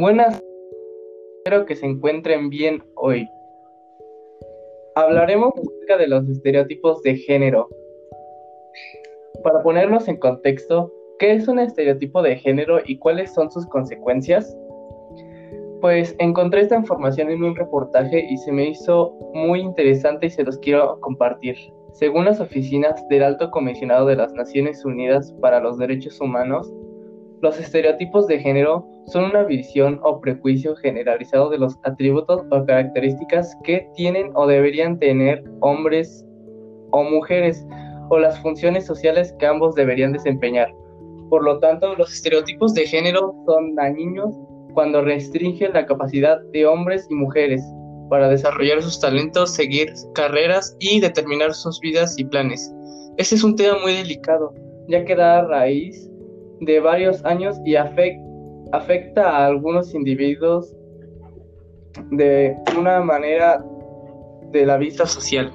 Buenas, espero que se encuentren bien hoy. Hablaremos acerca de los estereotipos de género. Para ponernos en contexto, ¿qué es un estereotipo de género y cuáles son sus consecuencias? Pues encontré esta información en un reportaje y se me hizo muy interesante y se los quiero compartir. Según las oficinas del Alto Comisionado de las Naciones Unidas para los Derechos Humanos, los estereotipos de género son una visión o prejuicio generalizado de los atributos o características que tienen o deberían tener hombres o mujeres o las funciones sociales que ambos deberían desempeñar. Por lo tanto, los estereotipos de género son dañinos cuando restringen la capacidad de hombres y mujeres para desarrollar sus talentos, seguir carreras y determinar sus vidas y planes. Este es un tema muy delicado, ya que da raíz de varios años y afecta a algunos individuos de una manera de la vista social.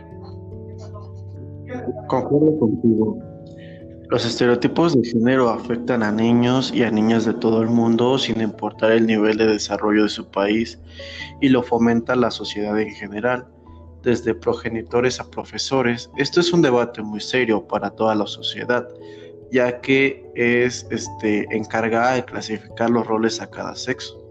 Concuerdo contigo. Los estereotipos de género afectan a niños y a niñas de todo el mundo sin importar el nivel de desarrollo de su país y lo fomenta la sociedad en general, desde progenitores a profesores. Esto es un debate muy serio para toda la sociedad, ya que es este, encargada de clasificar los roles a cada sexo.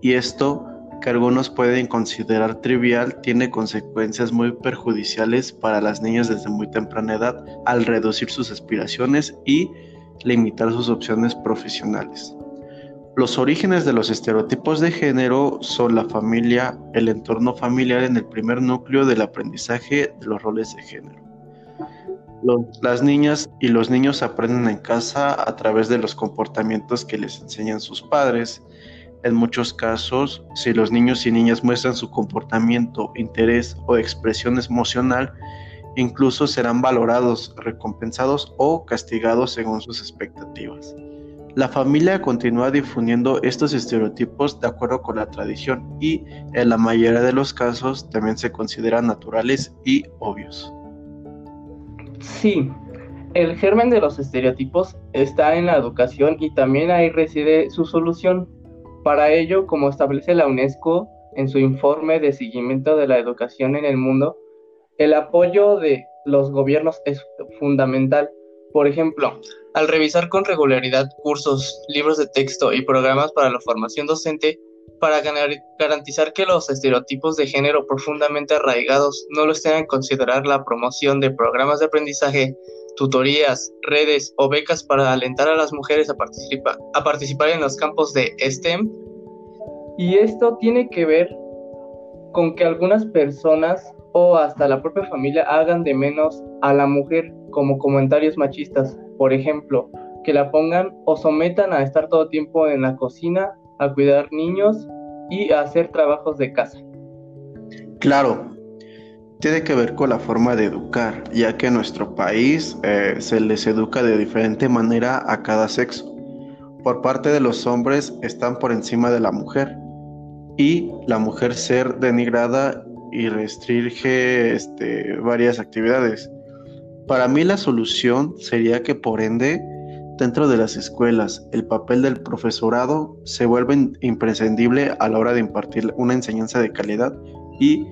Y esto, que algunos pueden considerar trivial, tiene consecuencias muy perjudiciales para las niñas desde muy temprana edad al reducir sus aspiraciones y limitar sus opciones profesionales. Los orígenes de los estereotipos de género son la familia, el entorno familiar en el primer núcleo del aprendizaje de los roles de género las niñas y los niños aprenden en casa a través de los comportamientos que les enseñan sus padres. En muchos casos, si los niños y niñas muestran su comportamiento, interés o expresión emocional, incluso serán valorados, recompensados o castigados según sus expectativas. La familia continúa difundiendo estos estereotipos de acuerdo con la tradición y en la mayoría de los casos también se consideran naturales y obvios. Sí, el germen de los estereotipos está en la educación y también ahí reside su solución. Para ello, como establece la UNESCO en su informe de seguimiento de la educación en el mundo, el apoyo de los gobiernos es fundamental. Por ejemplo, al revisar con regularidad cursos, libros de texto y programas para la formación docente, para garantizar que los estereotipos de género profundamente arraigados no los tengan en considerar la promoción de programas de aprendizaje, tutorías, redes o becas para alentar a las mujeres a, a participar en los campos de STEM. Y esto tiene que ver con que algunas personas o hasta la propia familia hagan de menos a la mujer como comentarios machistas, por ejemplo, que la pongan o sometan a estar todo tiempo en la cocina a cuidar niños y a hacer trabajos de casa. Claro, tiene que ver con la forma de educar, ya que en nuestro país eh, se les educa de diferente manera a cada sexo. Por parte de los hombres están por encima de la mujer y la mujer ser denigrada y restringe este, varias actividades. Para mí la solución sería que por ende Dentro de las escuelas, el papel del profesorado se vuelve imprescindible a la hora de impartir una enseñanza de calidad y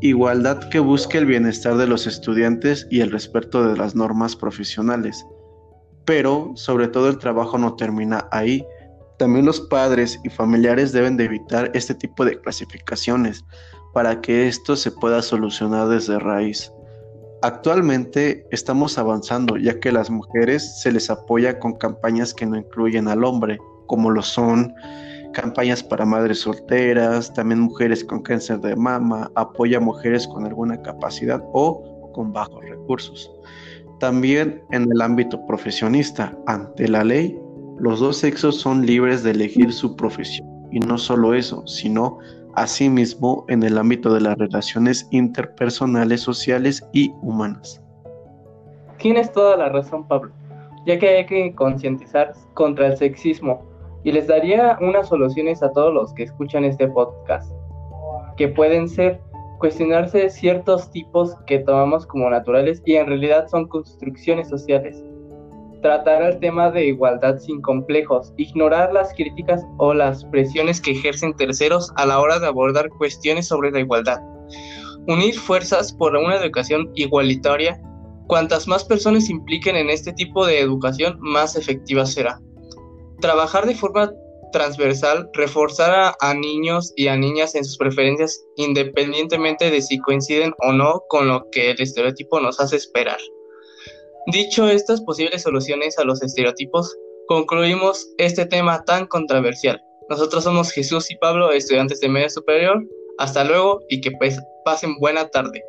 igualdad que busque el bienestar de los estudiantes y el respeto de las normas profesionales. Pero, sobre todo, el trabajo no termina ahí. También los padres y familiares deben de evitar este tipo de clasificaciones para que esto se pueda solucionar desde raíz. Actualmente estamos avanzando ya que las mujeres se les apoya con campañas que no incluyen al hombre, como lo son campañas para madres solteras, también mujeres con cáncer de mama, apoya a mujeres con alguna capacidad o con bajos recursos. También en el ámbito profesionista, ante la ley, los dos sexos son libres de elegir su profesión. Y no solo eso, sino asimismo en el ámbito de las relaciones interpersonales, sociales y humanas. Tienes toda la razón, Pablo, ya que hay que concientizar contra el sexismo y les daría unas soluciones a todos los que escuchan este podcast, que pueden ser cuestionarse ciertos tipos que tomamos como naturales y en realidad son construcciones sociales. Tratar el tema de igualdad sin complejos, ignorar las críticas o las presiones que ejercen terceros a la hora de abordar cuestiones sobre la igualdad. Unir fuerzas por una educación igualitaria. Cuantas más personas se impliquen en este tipo de educación, más efectiva será. Trabajar de forma transversal, reforzar a, niños y a niñas en sus preferencias independientemente de si coinciden o no con lo que el estereotipo nos hace esperar. Dicho estas posibles soluciones a los estereotipos, concluimos este tema tan controversial. Nosotros somos Jesús y Pablo, estudiantes de media superior. Hasta luego y que pasen buena tarde.